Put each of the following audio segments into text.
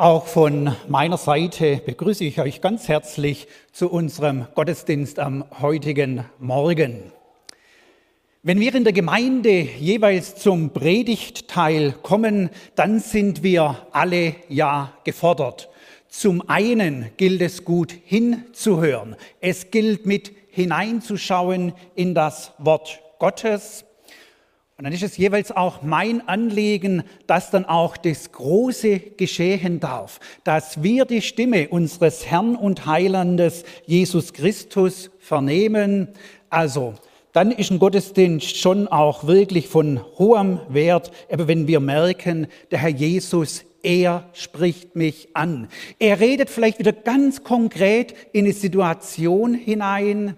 Auch von meiner Seite begrüße ich euch ganz herzlich zu unserem Gottesdienst am heutigen Morgen. Wenn wir in der Gemeinde jeweils zum Predigtteil kommen, dann sind wir alle ja gefordert. Zum einen gilt es gut hinzuhören. Es gilt mit hineinzuschauen in das Wort Gottes. Und dann ist es jeweils auch mein Anliegen, dass dann auch das Große geschehen darf, dass wir die Stimme unseres Herrn und Heilandes Jesus Christus vernehmen. Also, dann ist ein Gottesdienst schon auch wirklich von hohem Wert, aber wenn wir merken, der Herr Jesus er spricht mich an. Er redet vielleicht wieder ganz konkret in eine Situation hinein,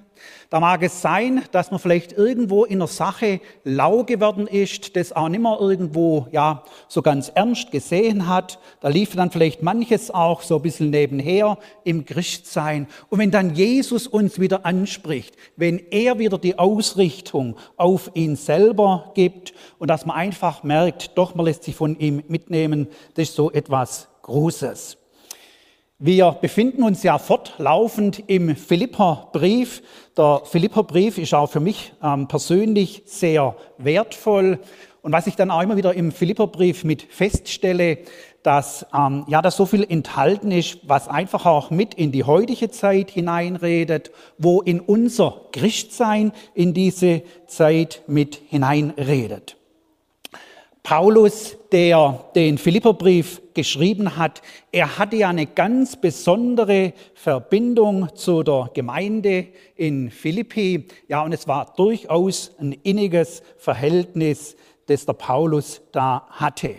da mag es sein, dass man vielleicht irgendwo in einer Sache lau geworden ist, das auch nicht mehr irgendwo ja, so ganz ernst gesehen hat. Da lief dann vielleicht manches auch so ein bisschen nebenher im Christsein. Und wenn dann Jesus uns wieder anspricht, wenn er wieder die Ausrichtung auf ihn selber gibt und dass man einfach merkt, doch, man lässt sich von ihm mitnehmen, das ist so etwas Großes. Wir befinden uns ja fortlaufend im Philipperbrief. Der Philipperbrief ist auch für mich ähm, persönlich sehr wertvoll. Und was ich dann auch immer wieder im Philipperbrief mit feststelle, dass ähm, ja, da so viel enthalten ist, was einfach auch mit in die heutige Zeit hineinredet, wo in unser Christsein in diese Zeit mit hineinredet. Paulus, der den Philipperbrief geschrieben hat, er hatte ja eine ganz besondere Verbindung zu der Gemeinde in Philippi. Ja, und es war durchaus ein inniges Verhältnis, das der Paulus da hatte.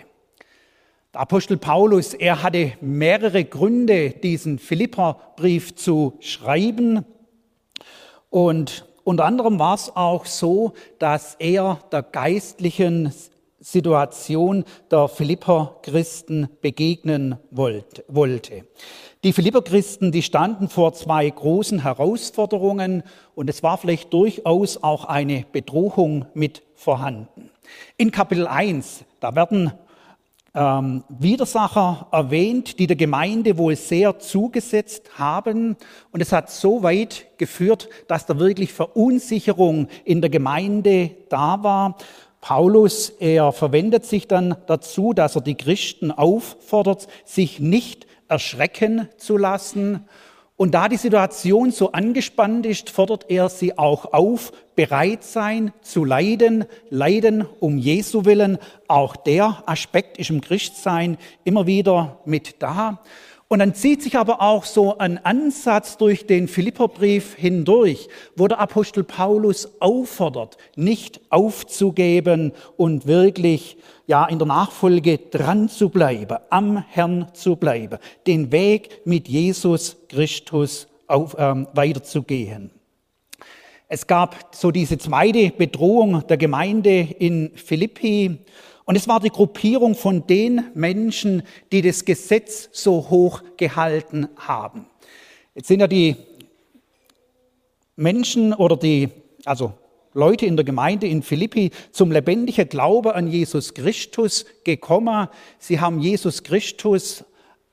Der Apostel Paulus, er hatte mehrere Gründe, diesen Philipperbrief zu schreiben. Und unter anderem war es auch so, dass er der geistlichen Situation der Philipper-Christen begegnen wollte. Die Philipper-Christen, die standen vor zwei großen Herausforderungen und es war vielleicht durchaus auch eine Bedrohung mit vorhanden. In Kapitel 1, da werden ähm, Widersacher erwähnt, die der Gemeinde wohl sehr zugesetzt haben. Und es hat so weit geführt, dass da wirklich Verunsicherung in der Gemeinde da war. Paulus, er verwendet sich dann dazu, dass er die Christen auffordert, sich nicht erschrecken zu lassen. Und da die Situation so angespannt ist, fordert er sie auch auf, bereit sein zu leiden, leiden um Jesu willen. Auch der Aspekt ist im Christsein immer wieder mit da. Und dann zieht sich aber auch so ein Ansatz durch den Philipperbrief hindurch, wo der Apostel Paulus auffordert, nicht aufzugeben und wirklich ja in der Nachfolge dran zu bleiben, am Herrn zu bleiben, den Weg mit Jesus Christus auf, ähm, weiterzugehen. Es gab so diese zweite Bedrohung der Gemeinde in Philippi und es war die Gruppierung von den Menschen, die das Gesetz so hoch gehalten haben. Jetzt sind ja die Menschen oder die, also Leute in der Gemeinde in Philippi zum lebendigen Glaube an Jesus Christus gekommen. Sie haben Jesus Christus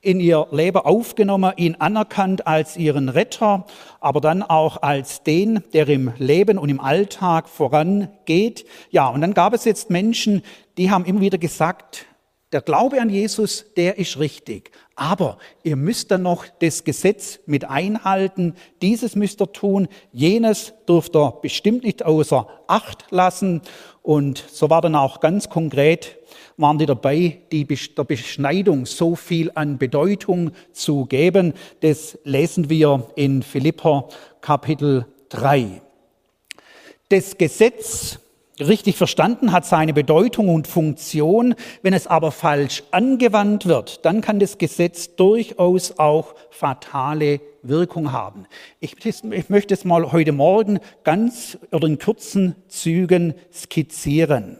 in ihr Leben aufgenommen, ihn anerkannt als ihren Retter, aber dann auch als den, der im Leben und im Alltag vorangeht. Ja, und dann gab es jetzt Menschen, die haben immer wieder gesagt, der Glaube an Jesus, der ist richtig. Aber ihr müsst dann noch das Gesetz mit einhalten. Dieses müsst ihr tun. Jenes dürft ihr bestimmt nicht außer Acht lassen. Und so war dann auch ganz konkret waren die dabei, die der Beschneidung so viel an Bedeutung zu geben. Das lesen wir in Philipper Kapitel 3. Das Gesetz, richtig verstanden, hat seine Bedeutung und Funktion. Wenn es aber falsch angewandt wird, dann kann das Gesetz durchaus auch fatale Wirkung haben. Ich, ich möchte es mal heute Morgen ganz oder in kurzen Zügen skizzieren.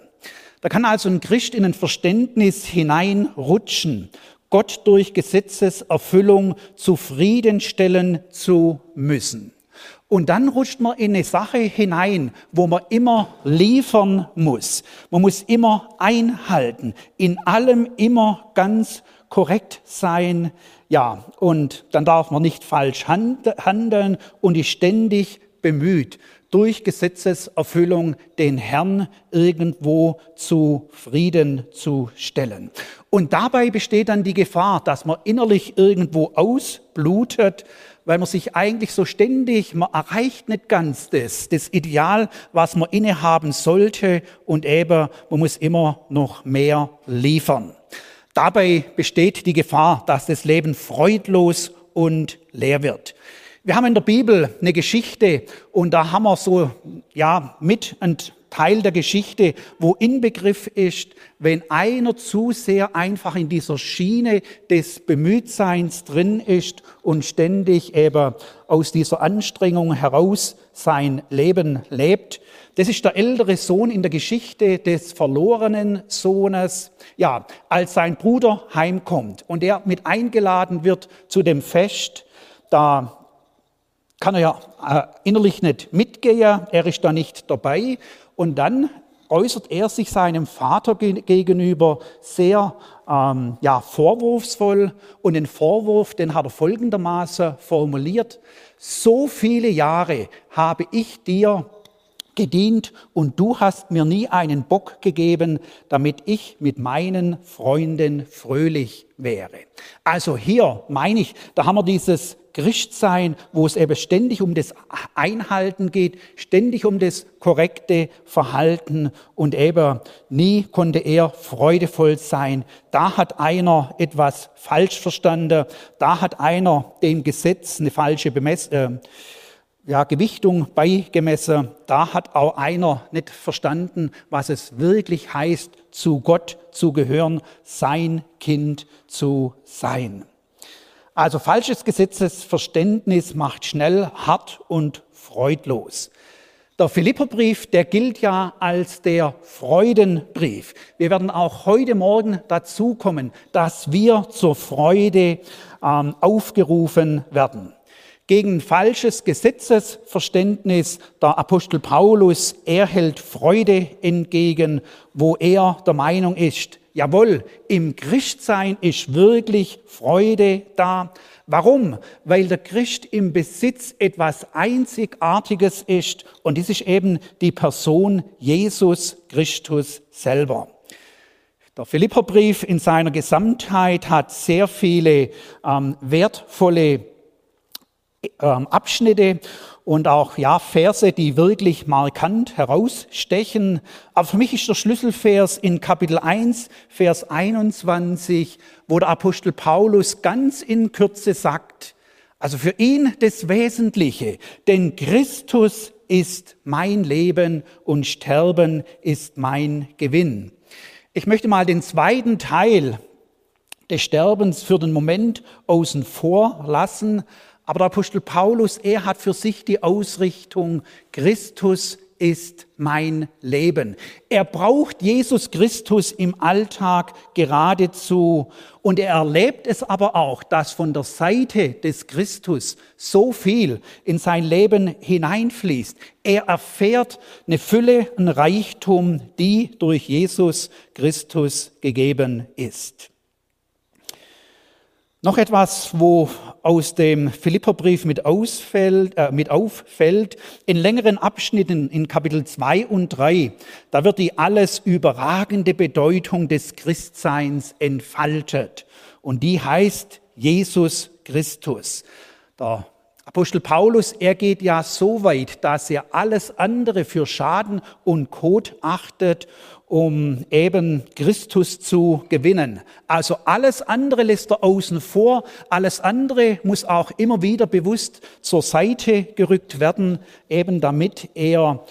Da kann also ein Christ in ein Verständnis hineinrutschen, Gott durch Gesetzeserfüllung zufriedenstellen zu müssen. Und dann rutscht man in eine Sache hinein, wo man immer liefern muss. Man muss immer einhalten, in allem immer ganz korrekt sein, ja, und dann darf man nicht falsch handeln und ist ständig bemüht, durch Gesetzeserfüllung den Herrn irgendwo zufrieden zu stellen. Und dabei besteht dann die Gefahr, dass man innerlich irgendwo ausblutet, weil man sich eigentlich so ständig, man erreicht nicht ganz das, das Ideal, was man innehaben sollte und eben, man muss immer noch mehr liefern. Dabei besteht die Gefahr, dass das Leben freudlos und leer wird. Wir haben in der Bibel eine Geschichte und da haben wir so, ja, mit Teil der Geschichte, wo Inbegriff ist, wenn einer zu sehr einfach in dieser Schiene des Bemühtseins drin ist und ständig eben aus dieser Anstrengung heraus sein Leben lebt. Das ist der ältere Sohn in der Geschichte des verlorenen Sohnes. Ja, als sein Bruder heimkommt und er mit eingeladen wird zu dem Fest, da kann er ja äh, innerlich nicht mitgehen, er ist da nicht dabei. Und dann äußert er sich seinem Vater gegenüber sehr ähm, ja, vorwurfsvoll. Und den Vorwurf, den hat er folgendermaßen formuliert. So viele Jahre habe ich dir gedient und du hast mir nie einen Bock gegeben, damit ich mit meinen Freunden fröhlich wäre. Also hier meine ich, da haben wir dieses Christsein, wo es eben ständig um das Einhalten geht, ständig um das korrekte Verhalten und eben nie konnte er freudevoll sein. Da hat einer etwas falsch verstanden, da hat einer dem Gesetz eine falsche Bemessung. Äh, ja, Gewichtung beigemessen. Da hat auch einer nicht verstanden, was es wirklich heißt, zu Gott zu gehören, sein Kind zu sein. Also falsches Gesetzesverständnis macht schnell hart und freudlos. Der Philipperbrief, der gilt ja als der Freudenbrief. Wir werden auch heute Morgen dazu kommen, dass wir zur Freude ähm, aufgerufen werden gegen falsches Gesetzesverständnis. Der Apostel Paulus, er hält Freude entgegen, wo er der Meinung ist, jawohl, im Christsein ist wirklich Freude da. Warum? Weil der Christ im Besitz etwas Einzigartiges ist und dies ist eben die Person Jesus Christus selber. Der Philipperbrief in seiner Gesamtheit hat sehr viele ähm, wertvolle Abschnitte und auch ja Verse, die wirklich markant herausstechen. Aber für mich ist der Schlüsselvers in Kapitel 1, Vers 21, wo der Apostel Paulus ganz in Kürze sagt, also für ihn das Wesentliche, denn Christus ist mein Leben und Sterben ist mein Gewinn. Ich möchte mal den zweiten Teil des Sterbens für den Moment außen vor lassen, aber der Apostel Paulus, er hat für sich die Ausrichtung, Christus ist mein Leben. Er braucht Jesus Christus im Alltag geradezu und er erlebt es aber auch, dass von der Seite des Christus so viel in sein Leben hineinfließt. Er erfährt eine Fülle, ein Reichtum, die durch Jesus Christus gegeben ist. Noch etwas, wo aus dem Philipperbrief mit, ausfällt, äh, mit auffällt, in längeren Abschnitten in Kapitel 2 und 3, da wird die alles überragende Bedeutung des Christseins entfaltet. Und die heißt Jesus Christus. Der Apostel Paulus, er geht ja so weit, dass er alles andere für Schaden und Kot achtet um eben Christus zu gewinnen. Also alles andere lässt er außen vor, alles andere muss auch immer wieder bewusst zur Seite gerückt werden, eben damit er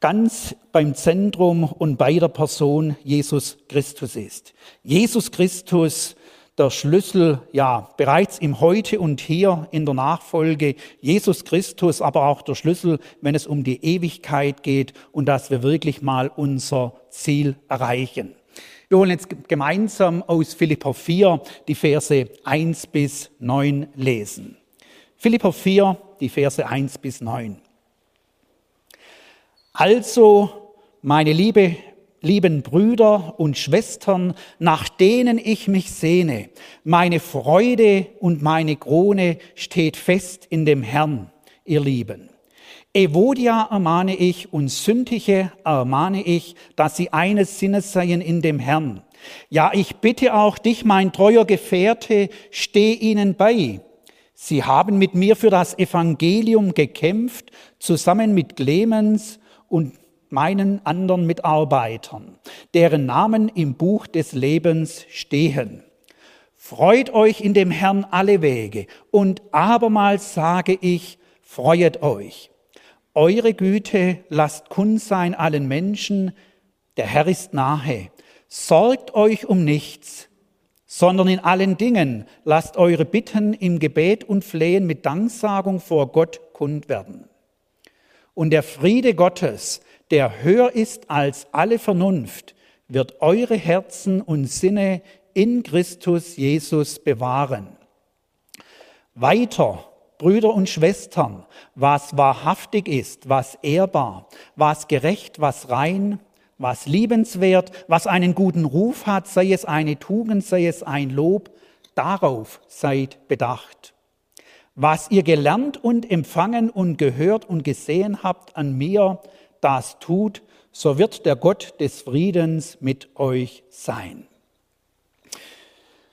ganz beim Zentrum und bei der Person Jesus Christus ist. Jesus Christus der Schlüssel, ja, bereits im Heute und Hier in der Nachfolge Jesus Christus, aber auch der Schlüssel, wenn es um die Ewigkeit geht und dass wir wirklich mal unser Ziel erreichen. Wir wollen jetzt gemeinsam aus Philippa 4 die Verse 1 bis 9 lesen. Philippa 4, die Verse 1 bis 9. Also, meine liebe lieben Brüder und Schwestern, nach denen ich mich sehne. Meine Freude und meine Krone steht fest in dem Herrn, ihr Lieben. Evodia ermahne ich und Sündige ermahne ich, dass sie eines Sinnes seien in dem Herrn. Ja, ich bitte auch dich, mein treuer Gefährte, steh ihnen bei. Sie haben mit mir für das Evangelium gekämpft, zusammen mit Clemens und meinen anderen Mitarbeitern, deren Namen im Buch des Lebens stehen. Freut euch in dem Herrn alle Wege und abermals sage ich, freuet euch. Eure Güte lasst kund sein allen Menschen, der Herr ist nahe. Sorgt euch um nichts, sondern in allen Dingen lasst eure Bitten im Gebet und Flehen mit Danksagung vor Gott kund werden. Und der Friede Gottes, der höher ist als alle Vernunft, wird eure Herzen und Sinne in Christus Jesus bewahren. Weiter Brüder und Schwestern, was wahrhaftig ist, was ehrbar, was gerecht, was rein, was liebenswert, was einen guten Ruf hat, sei es eine Tugend, sei es ein Lob, darauf seid bedacht. Was ihr gelernt und empfangen und gehört und gesehen habt an mir, das tut, so wird der Gott des Friedens mit euch sein.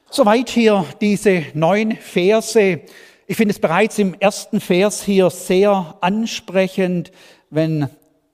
Soweit hier diese neun Verse ich finde es bereits im ersten Vers hier sehr ansprechend, wenn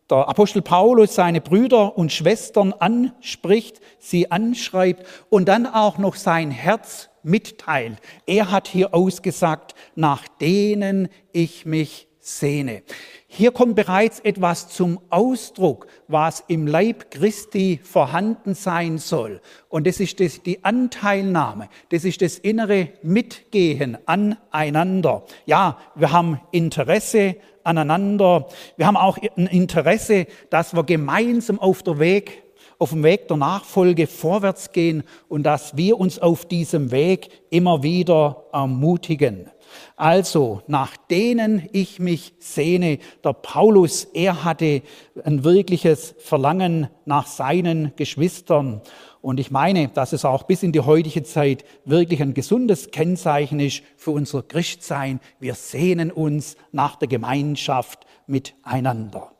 der Apostel Paulus seine Brüder und Schwestern anspricht, sie anschreibt und dann auch noch sein Herz mitteilt. Er hat hier ausgesagt, nach denen ich mich sehne. Hier kommt bereits etwas zum Ausdruck, was im Leib Christi vorhanden sein soll. Und das ist das, die Anteilnahme, das ist das innere Mitgehen aneinander. Ja, wir haben Interesse aneinander. Wir haben auch ein Interesse, dass wir gemeinsam auf der Weg auf dem Weg der Nachfolge vorwärts gehen und dass wir uns auf diesem Weg immer wieder ermutigen. Also, nach denen ich mich sehne, der Paulus, er hatte ein wirkliches Verlangen nach seinen Geschwistern. Und ich meine, dass es auch bis in die heutige Zeit wirklich ein gesundes Kennzeichen ist für unser Christsein. Wir sehnen uns nach der Gemeinschaft miteinander.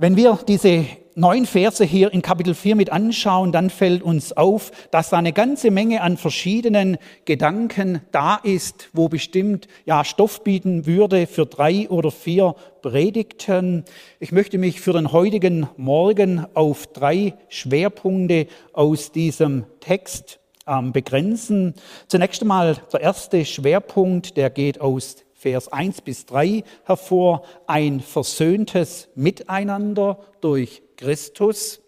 Wenn wir diese neun Verse hier in Kapitel 4 mit anschauen, dann fällt uns auf, dass da eine ganze Menge an verschiedenen Gedanken da ist, wo bestimmt ja Stoff bieten würde für drei oder vier Predigten. Ich möchte mich für den heutigen Morgen auf drei Schwerpunkte aus diesem Text ähm, begrenzen. Zunächst einmal der erste Schwerpunkt, der geht aus Vers 1 bis 3 hervor, ein versöhntes Miteinander durch Christus.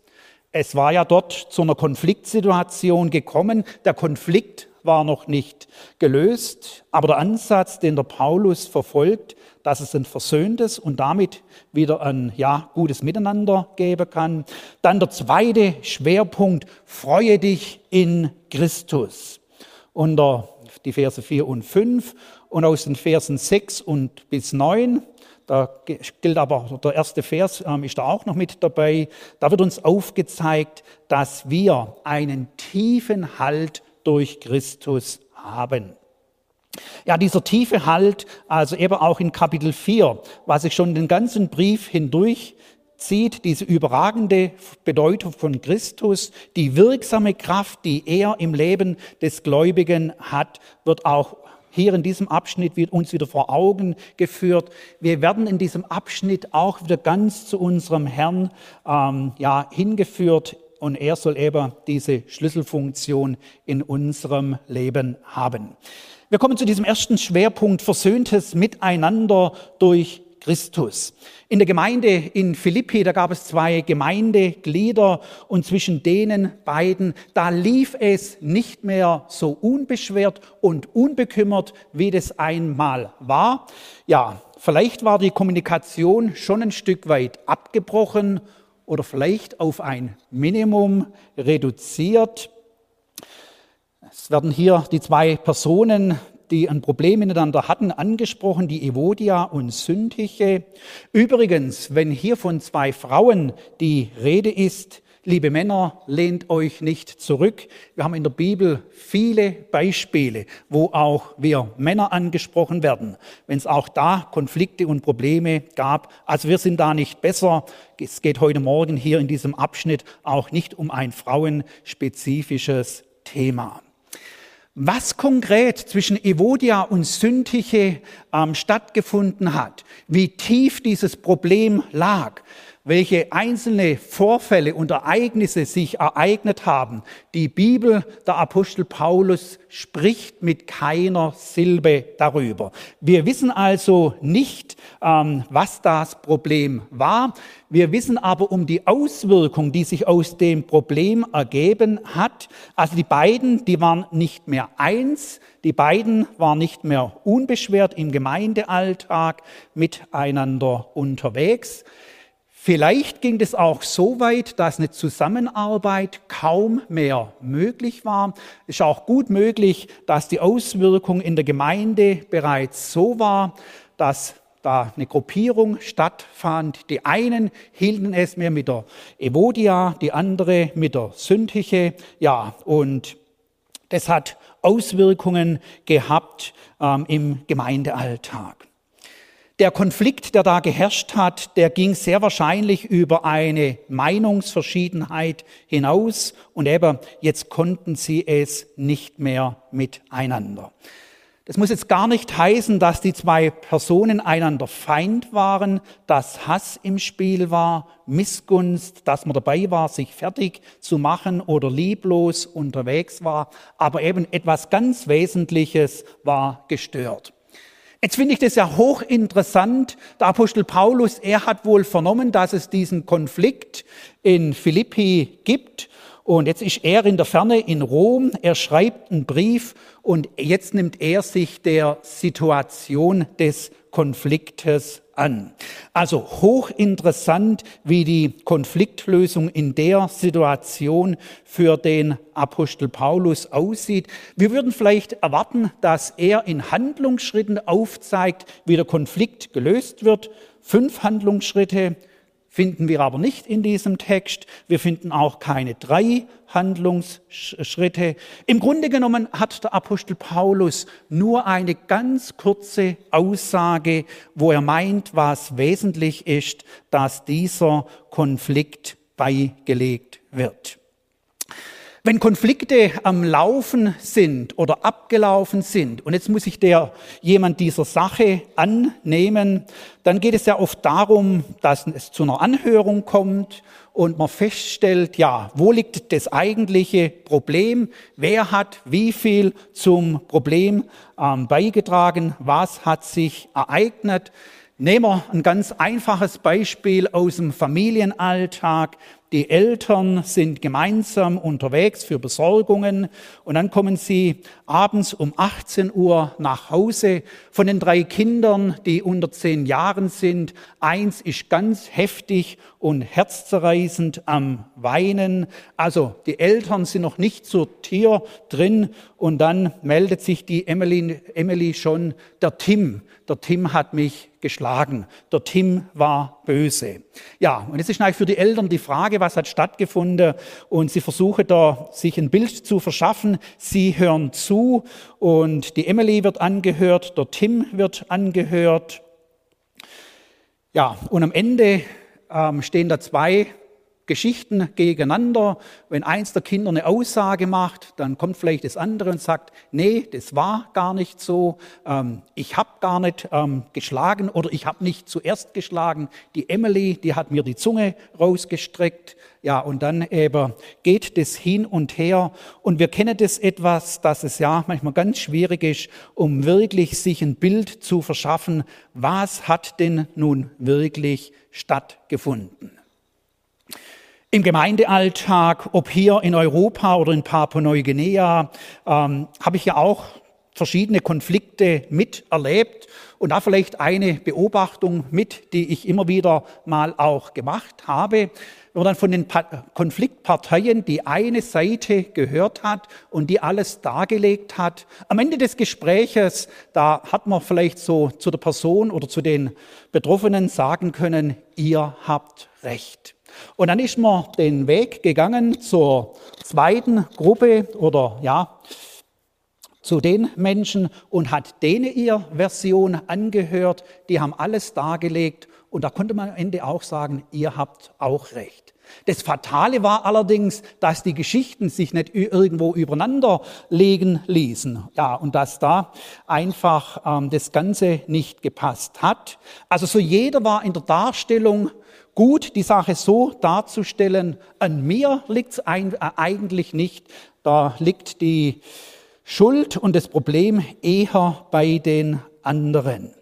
Es war ja dort zu einer Konfliktsituation gekommen. Der Konflikt war noch nicht gelöst, aber der Ansatz, den der Paulus verfolgt, dass es ein versöhntes und damit wieder ein ja, gutes Miteinander geben kann. Dann der zweite Schwerpunkt, freue dich in Christus. Unter die Verse 4 und 5 und aus den Versen 6 und bis 9, da gilt aber der erste Vers, ähm, ist da auch noch mit dabei, da wird uns aufgezeigt, dass wir einen tiefen Halt durch Christus haben. Ja, dieser tiefe Halt, also eben auch in Kapitel 4, was sich schon den ganzen Brief hindurch zieht, diese überragende Bedeutung von Christus, die wirksame Kraft, die er im Leben des Gläubigen hat, wird auch hier in diesem Abschnitt wird uns wieder vor Augen geführt. Wir werden in diesem Abschnitt auch wieder ganz zu unserem Herrn ähm, ja, hingeführt und er soll eben diese Schlüsselfunktion in unserem Leben haben. Wir kommen zu diesem ersten Schwerpunkt, versöhntes Miteinander durch Christus. In der Gemeinde in Philippi, da gab es zwei Gemeindeglieder und zwischen denen beiden, da lief es nicht mehr so unbeschwert und unbekümmert, wie das einmal war. Ja, vielleicht war die Kommunikation schon ein Stück weit abgebrochen oder vielleicht auf ein Minimum reduziert. Es werden hier die zwei Personen die ein Problem miteinander hatten, angesprochen, die Evodia und Syntyche. Übrigens, wenn hier von zwei Frauen die Rede ist, Liebe Männer, lehnt euch nicht zurück. Wir haben in der Bibel viele Beispiele, wo auch wir Männer angesprochen werden, wenn es auch da Konflikte und Probleme gab. Also wir sind da nicht besser. Es geht heute Morgen hier in diesem Abschnitt auch nicht um ein frauenspezifisches Thema. Was konkret zwischen Evodia und Syntyche ähm, stattgefunden hat, wie tief dieses Problem lag, welche einzelne Vorfälle und Ereignisse sich ereignet haben. Die Bibel, der Apostel Paulus spricht mit keiner Silbe darüber. Wir wissen also nicht, ähm, was das Problem war. Wir wissen aber um die Auswirkung, die sich aus dem Problem ergeben hat. Also die beiden, die waren nicht mehr eins. Die beiden waren nicht mehr unbeschwert im Gemeindealltag miteinander unterwegs. Vielleicht ging es auch so weit, dass eine Zusammenarbeit kaum mehr möglich war. Es ist auch gut möglich, dass die Auswirkung in der Gemeinde bereits so war, dass da eine Gruppierung stattfand. Die einen hielten es mehr mit der Evodia, die andere mit der Syntyche. Ja, und das hat Auswirkungen gehabt ähm, im Gemeindealltag. Der Konflikt, der da geherrscht hat, der ging sehr wahrscheinlich über eine Meinungsverschiedenheit hinaus und eben jetzt konnten sie es nicht mehr miteinander. Das muss jetzt gar nicht heißen, dass die zwei Personen einander Feind waren, dass Hass im Spiel war, Missgunst, dass man dabei war, sich fertig zu machen oder lieblos unterwegs war, aber eben etwas ganz Wesentliches war gestört. Jetzt finde ich das ja hochinteressant. Der Apostel Paulus, er hat wohl vernommen, dass es diesen Konflikt in Philippi gibt. Und jetzt ist er in der Ferne in Rom. Er schreibt einen Brief und jetzt nimmt er sich der Situation des Konfliktes an. Also hochinteressant, wie die Konfliktlösung in der Situation für den Apostel Paulus aussieht. Wir würden vielleicht erwarten, dass er in Handlungsschritten aufzeigt, wie der Konflikt gelöst wird. Fünf Handlungsschritte, finden wir aber nicht in diesem Text. Wir finden auch keine drei Handlungsschritte. Im Grunde genommen hat der Apostel Paulus nur eine ganz kurze Aussage, wo er meint, was wesentlich ist, dass dieser Konflikt beigelegt wird. Wenn Konflikte am Laufen sind oder abgelaufen sind, und jetzt muss sich der jemand dieser Sache annehmen, dann geht es ja oft darum, dass es zu einer Anhörung kommt und man feststellt, ja, wo liegt das eigentliche Problem? Wer hat wie viel zum Problem ähm, beigetragen? Was hat sich ereignet? Nehmen wir ein ganz einfaches Beispiel aus dem Familienalltag. Die Eltern sind gemeinsam unterwegs für Besorgungen und dann kommen sie abends um 18 Uhr nach Hause. Von den drei Kindern, die unter zehn Jahren sind, eins ist ganz heftig und herzzerreißend am Weinen. Also die Eltern sind noch nicht zur Tür drin und dann meldet sich die Emily, Emily schon, der Tim, der Tim hat mich geschlagen. Der Tim war böse. Ja, und jetzt ist eigentlich für die Eltern die Frage, was hat stattgefunden? Und sie versuchen da, sich ein Bild zu verschaffen. Sie hören zu und die Emily wird angehört, der Tim wird angehört. Ja, und am Ende ähm, stehen da zwei Geschichten gegeneinander. Wenn eins der Kinder eine Aussage macht, dann kommt vielleicht das andere und sagt, nee, das war gar nicht so, ähm, ich habe gar nicht ähm, geschlagen oder ich habe nicht zuerst geschlagen. Die Emily, die hat mir die Zunge rausgestreckt. Ja, und dann eben geht das hin und her. Und wir kennen das etwas, dass es ja manchmal ganz schwierig ist, um wirklich sich ein Bild zu verschaffen, was hat denn nun wirklich stattgefunden. Im Gemeindealltag, ob hier in Europa oder in Papua-Neuguinea, ähm, habe ich ja auch verschiedene Konflikte miterlebt und da vielleicht eine Beobachtung mit, die ich immer wieder mal auch gemacht habe wenn man dann von den Konfliktparteien die eine Seite gehört hat und die alles dargelegt hat. Am Ende des Gespräches, da hat man vielleicht so zu der Person oder zu den Betroffenen sagen können, ihr habt recht. Und dann ist man den Weg gegangen zur zweiten Gruppe oder ja, zu den Menschen und hat denen ihr Version angehört. Die haben alles dargelegt und da konnte man am Ende auch sagen, ihr habt auch recht. Das Fatale war allerdings, dass die Geschichten sich nicht irgendwo übereinander legen ließen. Ja, und dass da einfach ähm, das Ganze nicht gepasst hat. Also so jeder war in der Darstellung gut, die Sache so darzustellen. An mir liegt es äh, eigentlich nicht. Da liegt die Schuld und das Problem eher bei den anderen.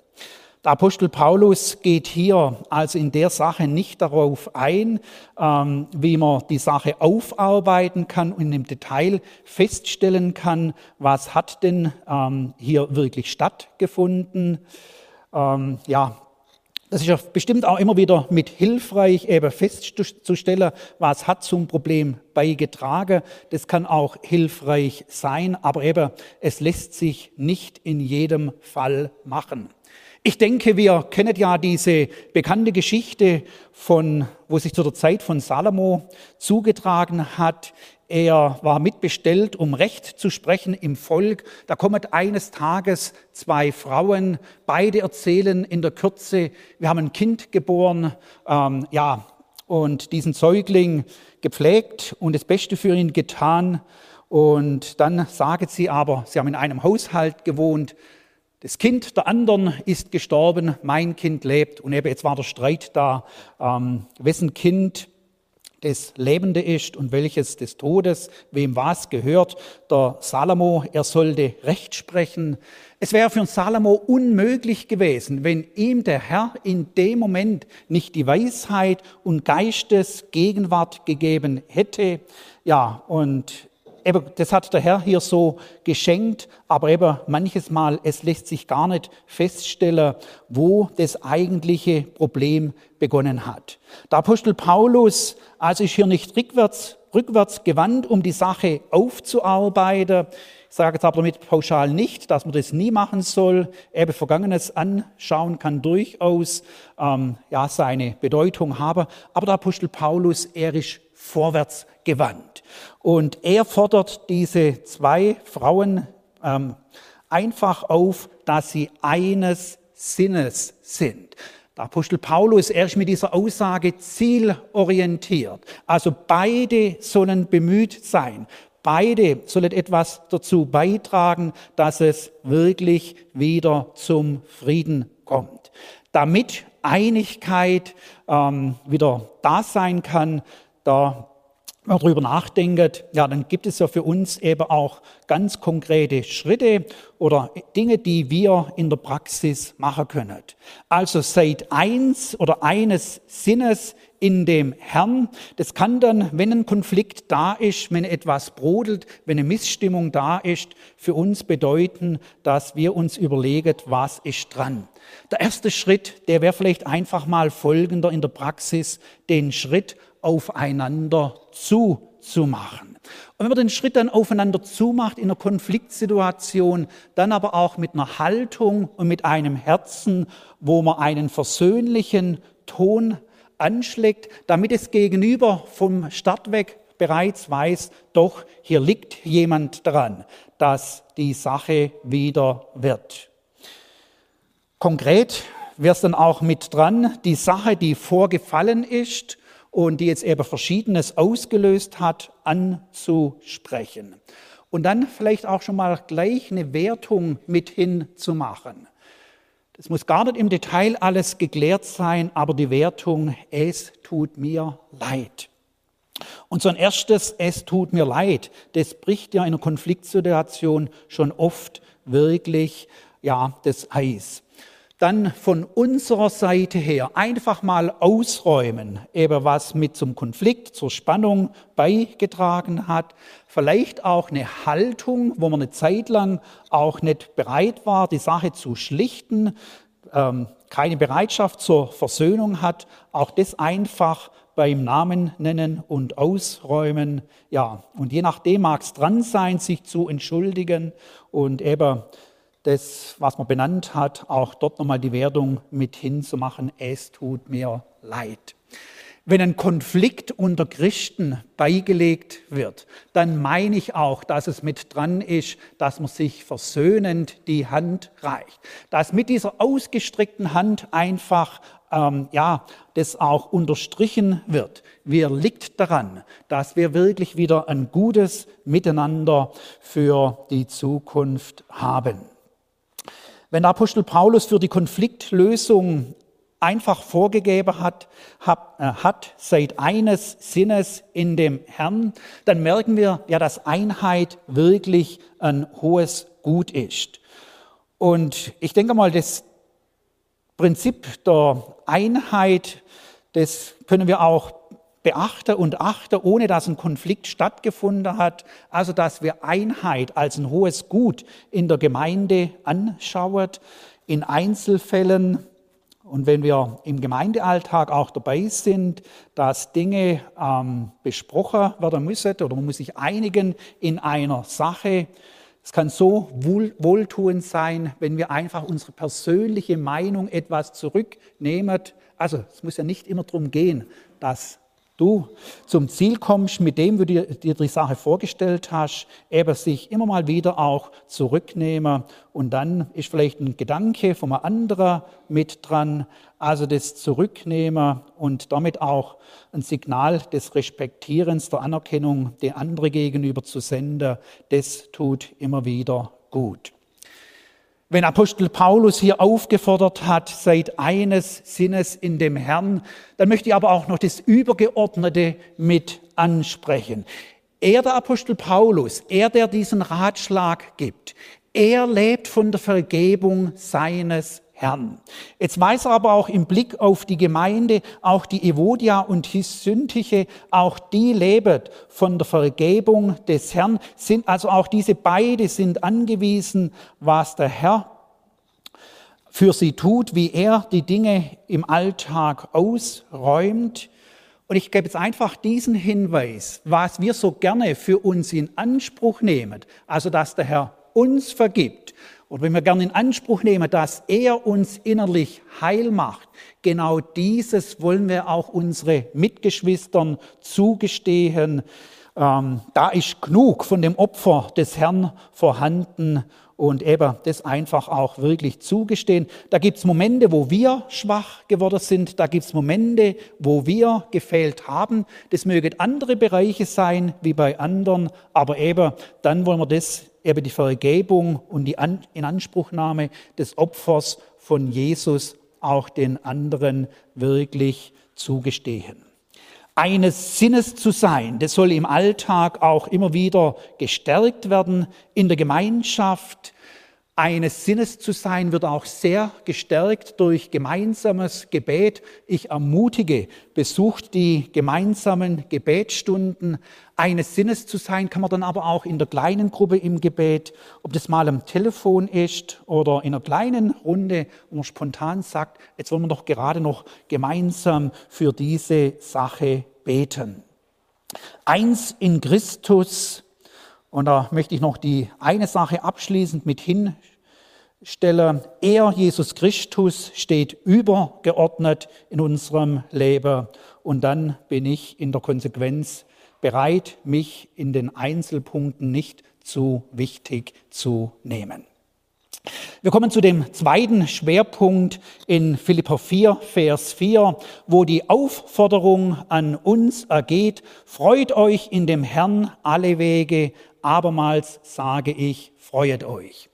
Der Apostel Paulus geht hier also in der Sache nicht darauf ein, ähm, wie man die Sache aufarbeiten kann und im Detail feststellen kann, was hat denn ähm, hier wirklich stattgefunden. Ähm, ja, das ist ja bestimmt auch immer wieder mit hilfreich, eben festzustellen, was hat zum Problem beigetragen. Das kann auch hilfreich sein, aber eben, es lässt sich nicht in jedem Fall machen. Ich denke, wir kennen ja diese bekannte Geschichte von, wo sich zu der Zeit von Salomo zugetragen hat. Er war mitbestellt, um Recht zu sprechen im Volk. Da kommen eines Tages zwei Frauen, beide erzählen in der Kürze, wir haben ein Kind geboren, ähm, ja, und diesen Säugling gepflegt und das Beste für ihn getan. Und dann sagen sie aber, sie haben in einem Haushalt gewohnt, das Kind der anderen ist gestorben, mein Kind lebt. Und eben jetzt war der Streit da, ähm, wessen Kind das Lebende ist und welches des Todes, wem was gehört. Der Salomo, er sollte Recht sprechen. Es wäre für Salomo unmöglich gewesen, wenn ihm der Herr in dem Moment nicht die Weisheit und Geistesgegenwart gegeben hätte. Ja, und eben, das hat der Herr hier so geschenkt, aber eben manches Mal, es lässt sich gar nicht feststellen, wo das eigentliche Problem begonnen hat. Der Apostel Paulus, also ist hier nicht rückwärts, rückwärts gewandt, um die Sache aufzuarbeiten. Ich sage jetzt aber damit pauschal nicht, dass man das nie machen soll. Eben Vergangenes anschauen kann durchaus ähm, ja, seine Bedeutung haben. Aber der Apostel Paulus, er ist vorwärts gewandt. Und er fordert diese zwei Frauen ähm, einfach auf, dass sie eines Sinnes sind. Der Apostel Paulus, er ist mit dieser Aussage zielorientiert. Also beide sollen bemüht sein. Beide sollen etwas dazu beitragen, dass es wirklich wieder zum Frieden kommt. Damit Einigkeit ähm, wieder da sein kann, da darüber nachdenkt, ja, dann gibt es ja für uns eben auch ganz konkrete Schritte oder Dinge, die wir in der Praxis machen können. Also seid eins oder eines Sinnes in dem Herrn. Das kann dann, wenn ein Konflikt da ist, wenn etwas brodelt, wenn eine Missstimmung da ist, für uns bedeuten, dass wir uns überlegen, was ist dran. Der erste Schritt, der wäre vielleicht einfach mal folgender in der Praxis, den Schritt aufeinander zuzumachen. Und wenn man den Schritt dann aufeinander zumacht in einer Konfliktsituation, dann aber auch mit einer Haltung und mit einem Herzen, wo man einen versöhnlichen Ton anschlägt, damit es gegenüber vom Start weg bereits weiß, doch hier liegt jemand dran, dass die Sache wieder wird. Konkret wäre es dann auch mit dran, die Sache, die vorgefallen ist, und die jetzt eben Verschiedenes ausgelöst hat, anzusprechen. Und dann vielleicht auch schon mal gleich eine Wertung mit hinzumachen. Das muss gar nicht im Detail alles geklärt sein, aber die Wertung, es tut mir leid. Und so ein erstes, es tut mir leid, das bricht ja in einer Konfliktsituation schon oft wirklich, ja, das Eis. Dann von unserer Seite her einfach mal ausräumen, eben was mit zum Konflikt, zur Spannung beigetragen hat. Vielleicht auch eine Haltung, wo man eine Zeit lang auch nicht bereit war, die Sache zu schlichten, ähm, keine Bereitschaft zur Versöhnung hat. Auch das einfach beim Namen nennen und ausräumen. Ja, und je nachdem mag es dran sein, sich zu entschuldigen und eben das, was man benannt hat, auch dort nochmal die Wertung mit hinzumachen, es tut mir leid. Wenn ein Konflikt unter Christen beigelegt wird, dann meine ich auch, dass es mit dran ist, dass man sich versöhnend die Hand reicht. Dass mit dieser ausgestreckten Hand einfach, ähm, ja, das auch unterstrichen wird. Wir liegt daran, dass wir wirklich wieder ein gutes Miteinander für die Zukunft haben. Wenn der Apostel Paulus für die Konfliktlösung einfach vorgegeben hat, hat, äh, hat, seid eines Sinnes in dem Herrn, dann merken wir ja, dass Einheit wirklich ein hohes Gut ist. Und ich denke mal, das Prinzip der Einheit, das können wir auch beachte und achte, ohne dass ein Konflikt stattgefunden hat. Also, dass wir Einheit als ein hohes Gut in der Gemeinde anschauen, in Einzelfällen und wenn wir im Gemeindealltag auch dabei sind, dass Dinge ähm, besprochen werden müssen oder man muss sich einigen in einer Sache, es kann so wohl, wohltuend sein, wenn wir einfach unsere persönliche Meinung etwas zurücknehmen. Also es muss ja nicht immer darum gehen, dass du zum Ziel kommst, mit dem du dir, die Sache vorgestellt hast, eben sich immer mal wieder auch zurücknehmen und dann ist vielleicht ein Gedanke von einem anderen mit dran, also das Zurücknehmen und damit auch ein Signal des Respektierens, der Anerkennung der andere gegenüber zu senden, das tut immer wieder gut. Wenn Apostel Paulus hier aufgefordert hat, seid eines Sinnes in dem Herrn, dann möchte ich aber auch noch das Übergeordnete mit ansprechen. Er, der Apostel Paulus, er, der diesen Ratschlag gibt, er lebt von der Vergebung seines Herrn. Jetzt weiß er aber auch im Blick auf die Gemeinde, auch die Evodia und Hissyntiche, auch die lebt von der Vergebung des Herrn, sind also auch diese beide sind angewiesen, was der Herr für sie tut, wie er die Dinge im Alltag ausräumt. Und ich gebe jetzt einfach diesen Hinweis, was wir so gerne für uns in Anspruch nehmen, also dass der Herr uns vergibt und wenn wir gerne in Anspruch nehmen, dass er uns innerlich heil macht, genau dieses wollen wir auch unsere Mitgeschwistern zugestehen. Ähm, da ist genug von dem Opfer des Herrn vorhanden und eben das einfach auch wirklich zugestehen. Da gibt's Momente, wo wir schwach geworden sind, da gibt's Momente, wo wir gefehlt haben. Das mögen andere Bereiche sein wie bei anderen, aber eben dann wollen wir das eben die Vergebung und die An Inanspruchnahme des Opfers von Jesus auch den anderen wirklich zugestehen. Eines Sinnes zu sein, das soll im Alltag auch immer wieder gestärkt werden, in der Gemeinschaft, eines Sinnes zu sein, wird auch sehr gestärkt durch gemeinsames Gebet. Ich ermutige, besucht die gemeinsamen Gebetsstunden. Eines Sinnes zu sein kann man dann aber auch in der kleinen Gruppe im Gebet, ob das mal am Telefon ist oder in einer kleinen Runde, wo man spontan sagt, jetzt wollen wir doch gerade noch gemeinsam für diese Sache beten. Eins in Christus, und da möchte ich noch die eine Sache abschließend mit hinstellen. Er, Jesus Christus, steht übergeordnet in unserem Leben. Und dann bin ich in der Konsequenz bereit, mich in den Einzelpunkten nicht zu wichtig zu nehmen. Wir kommen zu dem zweiten Schwerpunkt in Philippa 4, Vers 4, wo die Aufforderung an uns ergeht, freut euch in dem Herrn alle Wege, abermals sage ich, freuet euch.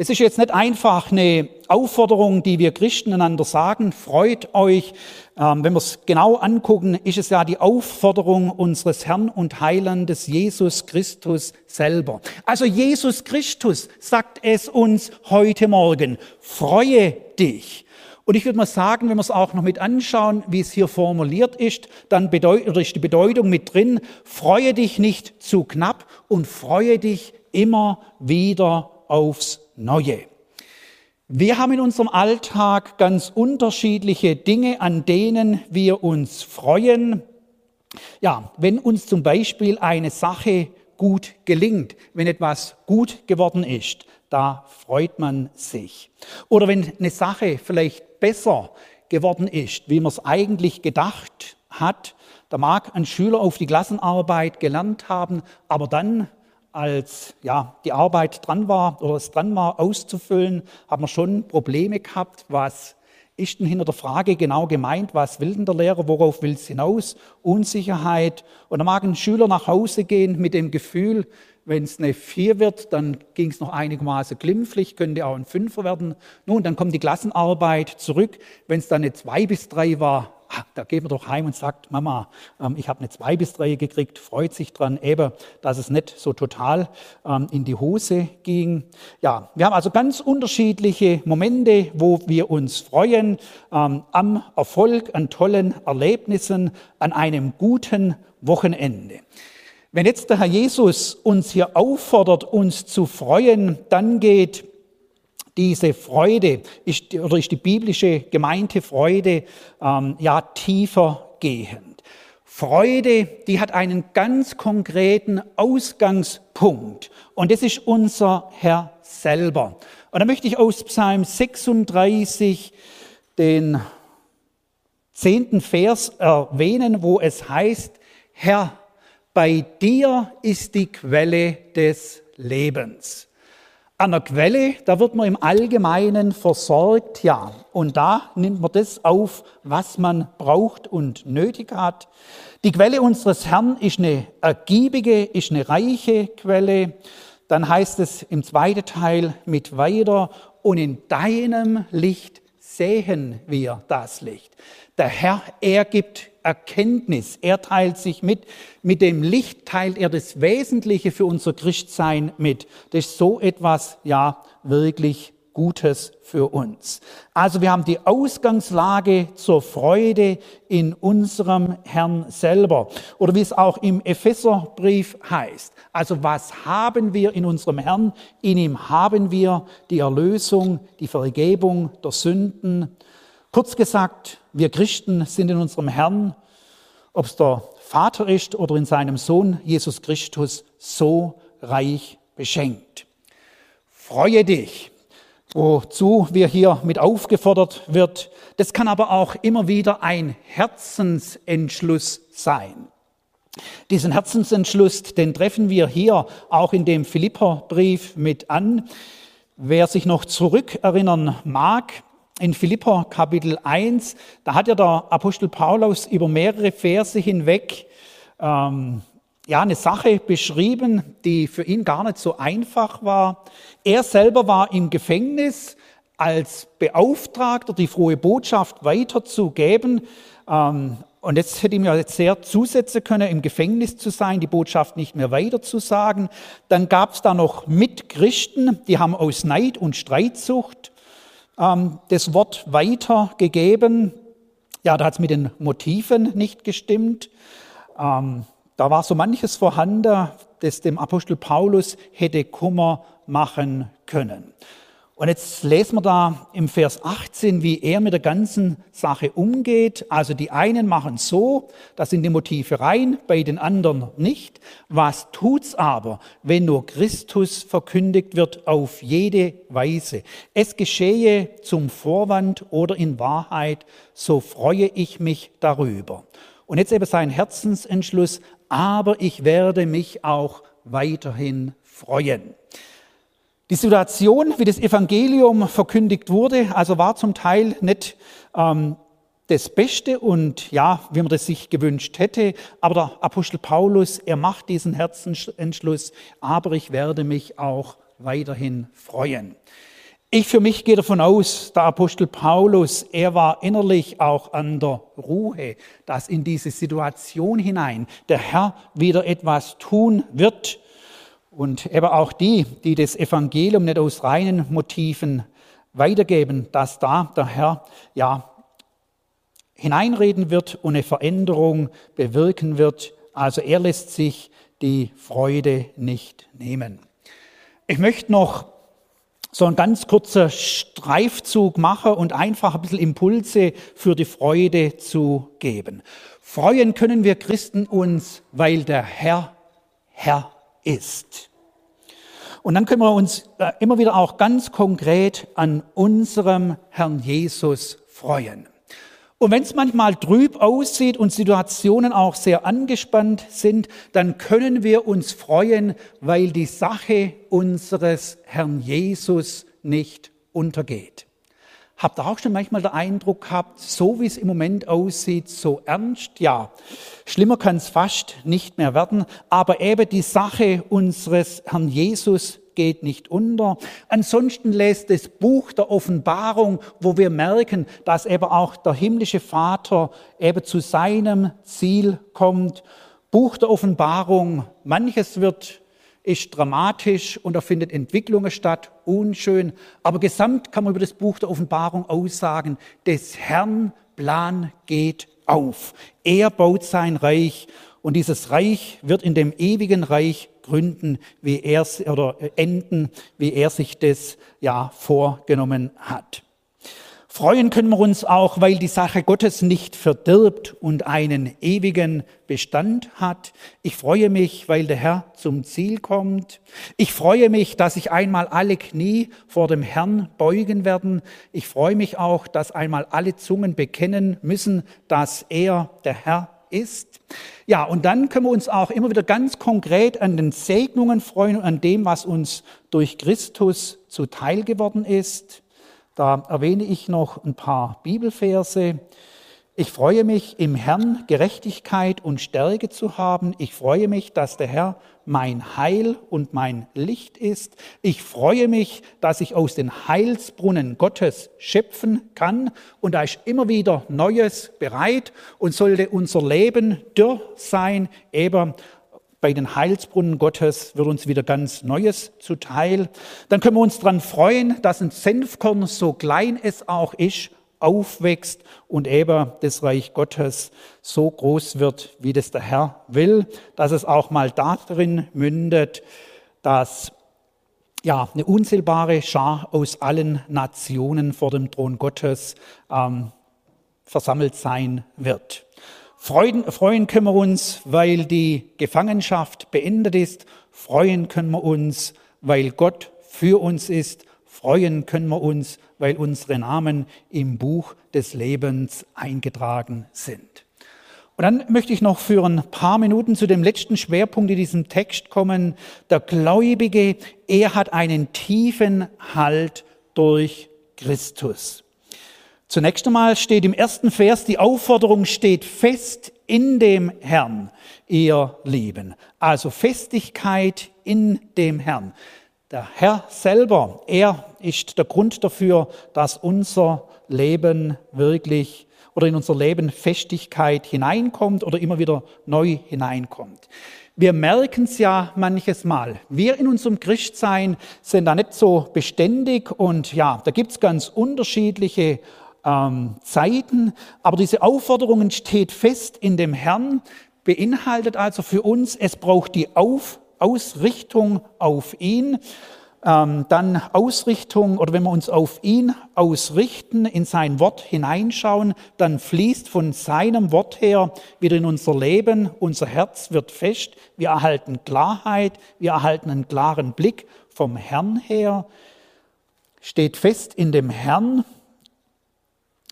Das ist jetzt nicht einfach eine Aufforderung, die wir Christen einander sagen, freut euch. Ähm, wenn wir es genau angucken, ist es ja die Aufforderung unseres Herrn und Heilandes Jesus Christus selber. Also Jesus Christus sagt es uns heute Morgen, freue dich. Und ich würde mal sagen, wenn wir es auch noch mit anschauen, wie es hier formuliert ist, dann ist die Bedeutung mit drin, freue dich nicht zu knapp und freue dich immer wieder aufs Neue. Wir haben in unserem Alltag ganz unterschiedliche Dinge, an denen wir uns freuen. Ja, wenn uns zum Beispiel eine Sache gut gelingt, wenn etwas gut geworden ist, da freut man sich. Oder wenn eine Sache vielleicht besser geworden ist, wie man es eigentlich gedacht hat, da mag ein Schüler auf die Klassenarbeit gelernt haben, aber dann als ja, die Arbeit dran war oder es dran war auszufüllen, haben wir schon Probleme gehabt, was ist denn hinter der Frage genau gemeint, was will denn der Lehrer, worauf will es hinaus, Unsicherheit. Und dann mag ein Schüler nach Hause gehen mit dem Gefühl, wenn es eine Vier wird, dann ging es noch einigermaßen glimpflich, könnte auch ein Fünfer werden. Nun, dann kommt die Klassenarbeit zurück. Wenn es dann eine Zwei bis Drei war, da geht man doch heim und sagt, Mama, ähm, ich habe eine zwei bis drei gekriegt, freut sich dran, eben, dass es nicht so total ähm, in die Hose ging. Ja, wir haben also ganz unterschiedliche Momente, wo wir uns freuen ähm, am Erfolg, an tollen Erlebnissen, an einem guten Wochenende. Wenn jetzt der Herr Jesus uns hier auffordert, uns zu freuen, dann geht diese Freude ist, oder ist die biblische gemeinte Freude ähm, ja tiefer gehend. Freude, die hat einen ganz konkreten Ausgangspunkt und das ist unser Herr selber. Und da möchte ich aus Psalm 36 den zehnten Vers erwähnen, wo es heißt, Herr, bei dir ist die Quelle des Lebens. An der Quelle, da wird man im Allgemeinen versorgt, ja. Und da nimmt man das auf, was man braucht und nötig hat. Die Quelle unseres Herrn ist eine ergiebige, ist eine reiche Quelle. Dann heißt es im zweiten Teil mit weiter, und in deinem Licht sehen wir das Licht. Der Herr, er gibt Erkenntnis. Er teilt sich mit. Mit dem Licht teilt er das Wesentliche für unser Christsein mit. Das ist so etwas, ja, wirklich Gutes für uns. Also wir haben die Ausgangslage zur Freude in unserem Herrn selber. Oder wie es auch im Epheserbrief heißt. Also was haben wir in unserem Herrn? In ihm haben wir die Erlösung, die Vergebung der Sünden. Kurz gesagt, wir Christen sind in unserem Herrn, ob es der Vater ist oder in seinem Sohn Jesus Christus, so reich beschenkt. Freue dich, wozu wir hier mit aufgefordert wird. Das kann aber auch immer wieder ein Herzensentschluss sein. Diesen Herzensentschluss, den treffen wir hier auch in dem Philipperbrief mit an. Wer sich noch zurückerinnern mag, in Philippa Kapitel 1, da hat ja der Apostel Paulus über mehrere Verse hinweg ähm, ja, eine Sache beschrieben, die für ihn gar nicht so einfach war. Er selber war im Gefängnis als Beauftragter, die frohe Botschaft weiterzugeben. Ähm, und jetzt hätte ihm ja sehr zusetzen können, im Gefängnis zu sein, die Botschaft nicht mehr weiterzusagen. Dann gab es da noch Mitchristen, die haben aus Neid und Streitsucht ähm, das Wort weitergegeben. Ja, da hat es mit den Motiven nicht gestimmt. Ähm, da war so manches vorhanden, das dem Apostel Paulus hätte Kummer machen können. Und jetzt lesen wir da im Vers 18, wie er mit der ganzen Sache umgeht. Also die einen machen so, da sind die Motive rein, bei den anderen nicht. Was tut's aber, wenn nur Christus verkündigt wird auf jede Weise? Es geschehe zum Vorwand oder in Wahrheit, so freue ich mich darüber. Und jetzt eben sein Herzensentschluss, aber ich werde mich auch weiterhin freuen. Die Situation, wie das Evangelium verkündigt wurde, also war zum Teil nicht ähm, das Beste und ja, wie man das sich gewünscht hätte. Aber der Apostel Paulus, er macht diesen Herzensentschluss, aber ich werde mich auch weiterhin freuen. Ich für mich gehe davon aus, der Apostel Paulus, er war innerlich auch an der Ruhe, dass in diese Situation hinein der Herr wieder etwas tun wird. Und eben auch die, die das Evangelium nicht aus reinen Motiven weitergeben, dass da der Herr ja hineinreden wird und eine Veränderung bewirken wird. Also er lässt sich die Freude nicht nehmen. Ich möchte noch so ein ganz kurzer Streifzug mache und einfach ein bisschen Impulse für die Freude zu geben. Freuen können wir Christen uns, weil der Herr Herr ist. Und dann können wir uns äh, immer wieder auch ganz konkret an unserem Herrn Jesus freuen. Und wenn es manchmal trüb aussieht und Situationen auch sehr angespannt sind, dann können wir uns freuen, weil die Sache unseres Herrn Jesus nicht untergeht. Habt ihr auch schon manchmal den Eindruck gehabt, so wie es im Moment aussieht, so ernst? Ja, schlimmer kann es fast nicht mehr werden, aber eben die Sache unseres Herrn Jesus geht nicht unter. Ansonsten lässt das Buch der Offenbarung, wo wir merken, dass eben auch der himmlische Vater eben zu seinem Ziel kommt. Buch der Offenbarung, manches wird ist dramatisch und da findet Entwicklungen statt, unschön. Aber gesamt kann man über das Buch der Offenbarung aussagen, des Herrn Plan geht auf. Er baut sein Reich und dieses Reich wird in dem ewigen Reich gründen, wie er oder enden, wie er sich das ja vorgenommen hat. Freuen können wir uns auch, weil die Sache Gottes nicht verdirbt und einen ewigen Bestand hat. Ich freue mich, weil der Herr zum Ziel kommt. Ich freue mich, dass sich einmal alle Knie vor dem Herrn beugen werden. Ich freue mich auch, dass einmal alle Zungen bekennen müssen, dass er der Herr ist. Ja, und dann können wir uns auch immer wieder ganz konkret an den Segnungen freuen und an dem, was uns durch Christus zuteil geworden ist. Da erwähne ich noch ein paar Bibelverse. Ich freue mich, im Herrn Gerechtigkeit und Stärke zu haben. Ich freue mich, dass der Herr mein Heil und mein Licht ist. Ich freue mich, dass ich aus den Heilsbrunnen Gottes schöpfen kann. Und da ist immer wieder Neues bereit und sollte unser Leben dürr sein, eben bei den Heilsbrunnen Gottes wird uns wieder ganz Neues zuteil. Dann können wir uns daran freuen, dass ein Senfkorn, so klein es auch ist, aufwächst und eben das Reich Gottes so groß wird, wie das der Herr will, dass es auch mal darin mündet, dass ja, eine unzählbare Schar aus allen Nationen vor dem Thron Gottes ähm, versammelt sein wird. Freuen, freuen können wir uns, weil die Gefangenschaft beendet ist. Freuen können wir uns, weil Gott für uns ist. Freuen können wir uns, weil unsere Namen im Buch des Lebens eingetragen sind. Und dann möchte ich noch für ein paar Minuten zu dem letzten Schwerpunkt in diesem Text kommen. Der Gläubige, er hat einen tiefen Halt durch Christus. Zunächst einmal steht im ersten Vers, die Aufforderung steht fest in dem Herrn, ihr Lieben. Also Festigkeit in dem Herrn. Der Herr selber, er ist der Grund dafür, dass unser Leben wirklich oder in unser Leben Festigkeit hineinkommt oder immer wieder neu hineinkommt. Wir merken es ja manches Mal. Wir in unserem Christsein sind da nicht so beständig und ja, da gibt es ganz unterschiedliche ähm, Zeiten. Aber diese Aufforderung steht fest in dem Herrn, beinhaltet also für uns, es braucht die Auf, Ausrichtung auf ihn. Ähm, dann Ausrichtung oder wenn wir uns auf ihn ausrichten, in sein Wort hineinschauen, dann fließt von seinem Wort her wieder in unser Leben, unser Herz wird fest, wir erhalten Klarheit, wir erhalten einen klaren Blick vom Herrn her, steht fest in dem Herrn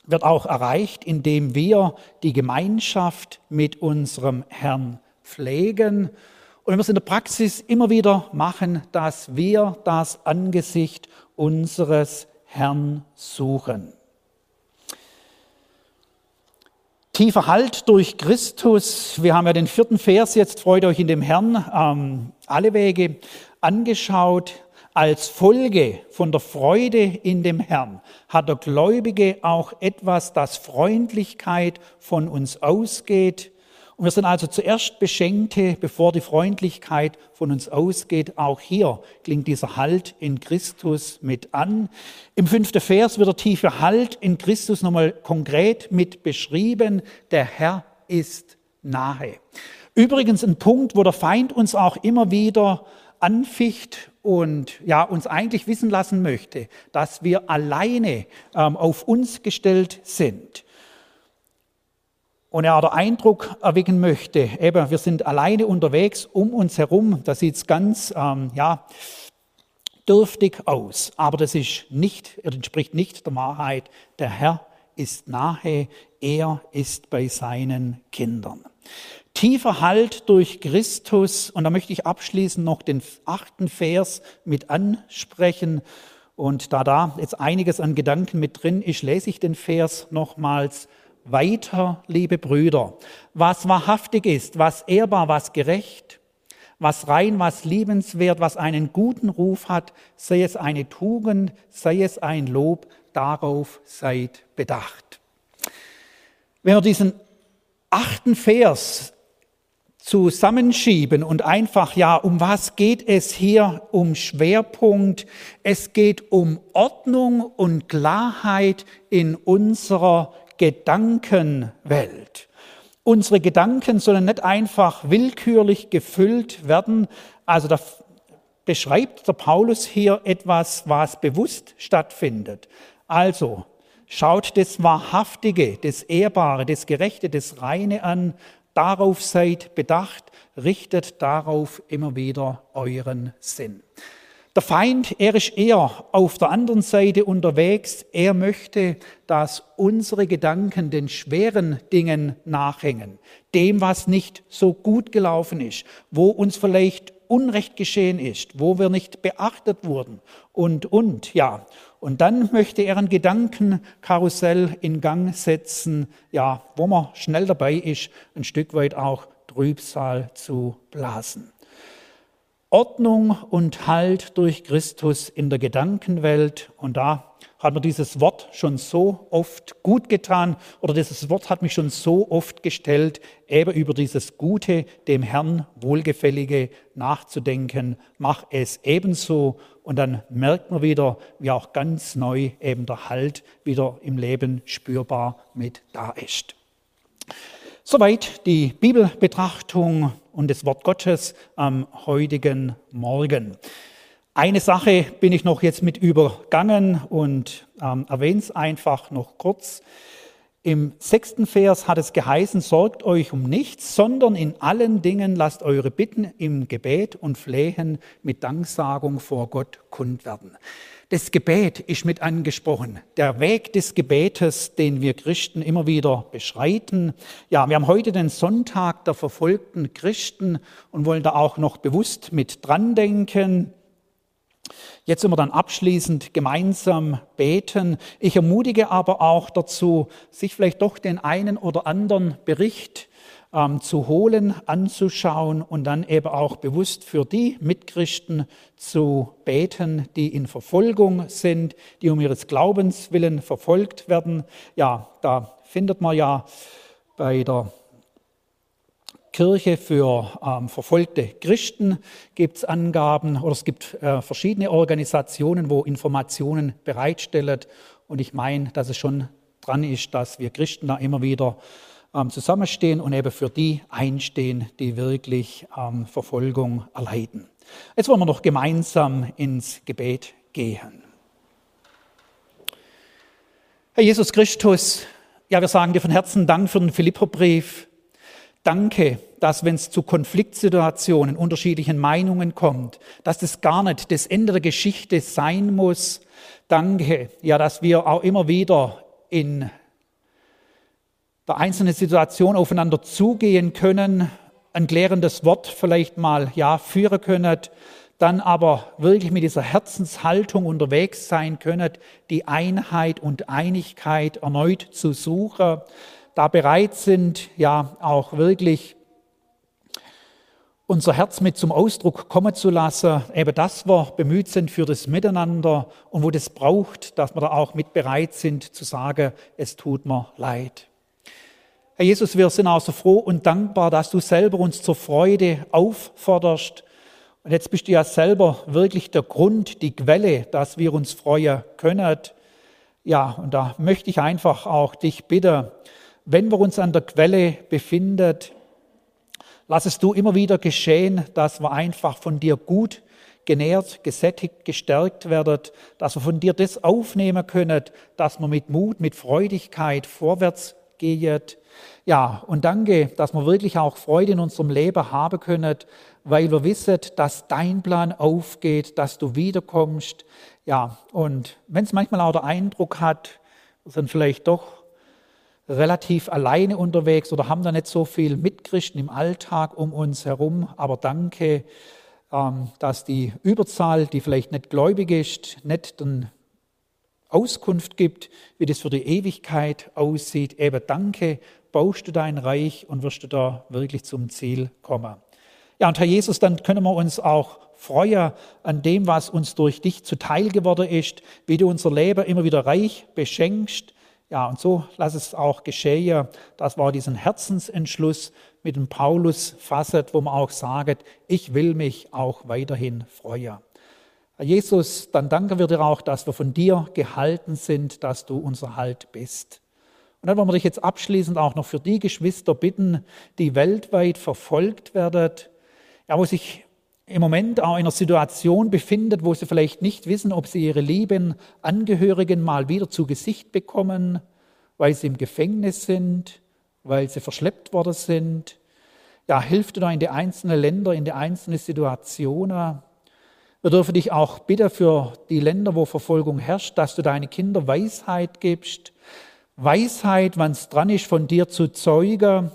wird auch erreicht, indem wir die Gemeinschaft mit unserem Herrn pflegen. Und wir es in der Praxis immer wieder machen, dass wir das Angesicht unseres Herrn suchen. Tiefer Halt durch Christus. Wir haben ja den vierten Vers jetzt, freut euch in dem Herrn, ähm, alle Wege angeschaut. Als Folge von der Freude in dem Herrn hat der Gläubige auch etwas, das Freundlichkeit von uns ausgeht. Und wir sind also zuerst Beschenkte, bevor die Freundlichkeit von uns ausgeht. Auch hier klingt dieser Halt in Christus mit an. Im fünften Vers wird der tiefe Halt in Christus nochmal konkret mit beschrieben. Der Herr ist nahe. Übrigens ein Punkt, wo der Feind uns auch immer wieder anficht und ja, uns eigentlich wissen lassen möchte, dass wir alleine ähm, auf uns gestellt sind. Und er den Eindruck erwecken möchte, eben, wir sind alleine unterwegs um uns herum, da sieht es ganz, ähm, ja, dürftig aus. Aber das ist nicht, entspricht nicht der Wahrheit. Der Herr ist nahe, er ist bei seinen Kindern. Tiefer Halt durch Christus. Und da möchte ich abschließend noch den achten Vers mit ansprechen. Und da da jetzt einiges an Gedanken mit drin ist, lese ich den Vers nochmals weiter, liebe Brüder. Was wahrhaftig ist, was ehrbar, was gerecht, was rein, was liebenswert, was einen guten Ruf hat, sei es eine Tugend, sei es ein Lob, darauf seid bedacht. Wenn wir diesen achten Vers zusammenschieben und einfach, ja, um was geht es hier? Um Schwerpunkt. Es geht um Ordnung und Klarheit in unserer Gedankenwelt. Unsere Gedanken sollen nicht einfach willkürlich gefüllt werden. Also da beschreibt der Paulus hier etwas, was bewusst stattfindet. Also schaut das Wahrhaftige, das Ehrbare, das Gerechte, das Reine an Darauf seid bedacht, richtet darauf immer wieder euren Sinn. Der Feind, er ist eher auf der anderen Seite unterwegs. Er möchte, dass unsere Gedanken den schweren Dingen nachhängen, dem, was nicht so gut gelaufen ist, wo uns vielleicht Unrecht geschehen ist, wo wir nicht beachtet wurden und, und, ja. Und dann möchte er ein Gedankenkarussell in Gang setzen, ja, wo man schnell dabei ist, ein Stück weit auch Trübsal zu blasen. Ordnung und Halt durch Christus in der Gedankenwelt. Und da hat mir dieses Wort schon so oft gut getan oder dieses Wort hat mich schon so oft gestellt, eben über dieses Gute, dem Herrn Wohlgefällige nachzudenken. Mach es ebenso und dann merkt man wieder, wie auch ganz neu eben der Halt wieder im Leben spürbar mit da ist. Soweit die Bibelbetrachtung und das Wort Gottes am heutigen Morgen. Eine Sache bin ich noch jetzt mit übergangen und ähm, erwähne es einfach noch kurz. Im sechsten Vers hat es geheißen, sorgt euch um nichts, sondern in allen Dingen lasst eure Bitten im Gebet und Flehen mit Danksagung vor Gott kund werden. Das Gebet ist mit angesprochen. Der Weg des Gebetes, den wir Christen immer wieder beschreiten. Ja, wir haben heute den Sonntag der verfolgten Christen und wollen da auch noch bewusst mit dran denken. Jetzt sind wir dann abschließend gemeinsam beten. Ich ermutige aber auch dazu, sich vielleicht doch den einen oder anderen Bericht ähm, zu holen, anzuschauen und dann eben auch bewusst für die Mitchristen zu beten, die in Verfolgung sind, die um ihres Glaubens willen verfolgt werden. Ja, da findet man ja bei der Kirche für ähm, verfolgte Christen gibt es Angaben oder es gibt äh, verschiedene Organisationen, wo Informationen bereitstellen. Und ich meine, dass es schon dran ist, dass wir Christen da immer wieder ähm, zusammenstehen und eben für die einstehen, die wirklich ähm, Verfolgung erleiden. Jetzt wollen wir noch gemeinsam ins Gebet gehen. Herr Jesus Christus, ja, wir sagen dir von Herzen Dank für den Philipperbrief. Danke, dass wenn es zu Konfliktsituationen, unterschiedlichen Meinungen kommt, dass das gar nicht das Ende der Geschichte sein muss. Danke, ja, dass wir auch immer wieder in der einzelnen Situation aufeinander zugehen können, ein klärendes Wort vielleicht mal ja führen können, dann aber wirklich mit dieser Herzenshaltung unterwegs sein können, die Einheit und Einigkeit erneut zu suchen, da bereit sind, ja auch wirklich unser Herz mit zum Ausdruck kommen zu lassen, eben dass wir bemüht sind für das Miteinander und wo das braucht, dass wir da auch mit bereit sind zu sagen, es tut mir leid. Herr Jesus, wir sind auch so froh und dankbar, dass du selber uns zur Freude aufforderst. Und jetzt bist du ja selber wirklich der Grund, die Quelle, dass wir uns freuen können. Ja, und da möchte ich einfach auch dich bitten, wenn wir uns an der Quelle befinden, lass es du immer wieder geschehen, dass wir einfach von dir gut genährt, gesättigt, gestärkt werden, dass wir von dir das aufnehmen können, dass wir mit Mut, mit Freudigkeit vorwärts gehen. Ja, und danke, dass wir wirklich auch Freude in unserem Leben haben können, weil wir wissen, dass dein Plan aufgeht, dass du wiederkommst. Ja, und wenn es manchmal auch der Eindruck hat, sind vielleicht doch relativ alleine unterwegs oder haben da nicht so viel Mitchristen im Alltag um uns herum. Aber danke, ähm, dass die Überzahl, die vielleicht nicht gläubig ist, nicht den Auskunft gibt, wie das für die Ewigkeit aussieht. Eben danke, baust du dein Reich und wirst du da wirklich zum Ziel kommen. Ja, und Herr Jesus, dann können wir uns auch freuen an dem, was uns durch dich zuteil geworden ist, wie du unser Leben immer wieder reich beschenkst, ja, und so lass es auch geschehen. Das war diesen Herzensentschluss mit dem Paulus fasset, wo man auch sagt, ich will mich auch weiterhin freuen. Herr Jesus, dann danken wir dir auch, dass wir von dir gehalten sind, dass du unser Halt bist. Und dann wollen wir dich jetzt abschließend auch noch für die Geschwister bitten, die weltweit verfolgt werden, ja, wo sich im Moment auch in einer Situation befindet, wo sie vielleicht nicht wissen, ob sie ihre lieben Angehörigen mal wieder zu Gesicht bekommen, weil sie im Gefängnis sind, weil sie verschleppt worden sind. Ja, hilf du da in die einzelnen Länder, in die einzelnen Situationen. Wir dürfen dich auch bitten für die Länder, wo Verfolgung herrscht, dass du deine Kinder Weisheit gibst. Weisheit, wann es dran ist, von dir zu zeugen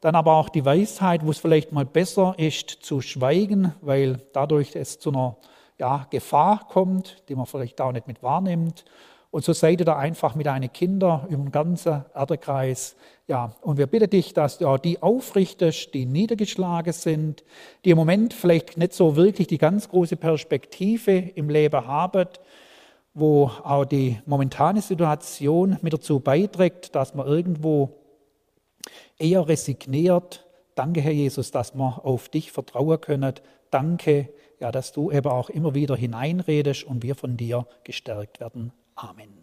dann aber auch die Weisheit, wo es vielleicht mal besser ist zu schweigen, weil dadurch es zu einer ja, Gefahr kommt, die man vielleicht auch nicht mit wahrnimmt. Und so seid ihr da einfach mit deinen Kindern über den ganzen Erdekreis. Ja, und wir bitten dich, dass du auch die aufrichtest, die niedergeschlagen sind, die im Moment vielleicht nicht so wirklich die ganz große Perspektive im Leben haben, wo auch die momentane Situation mit dazu beiträgt, dass man irgendwo eher resigniert. Danke, Herr Jesus, dass wir auf dich vertrauen können. Danke, ja, dass du eben auch immer wieder hineinredest und wir von dir gestärkt werden. Amen.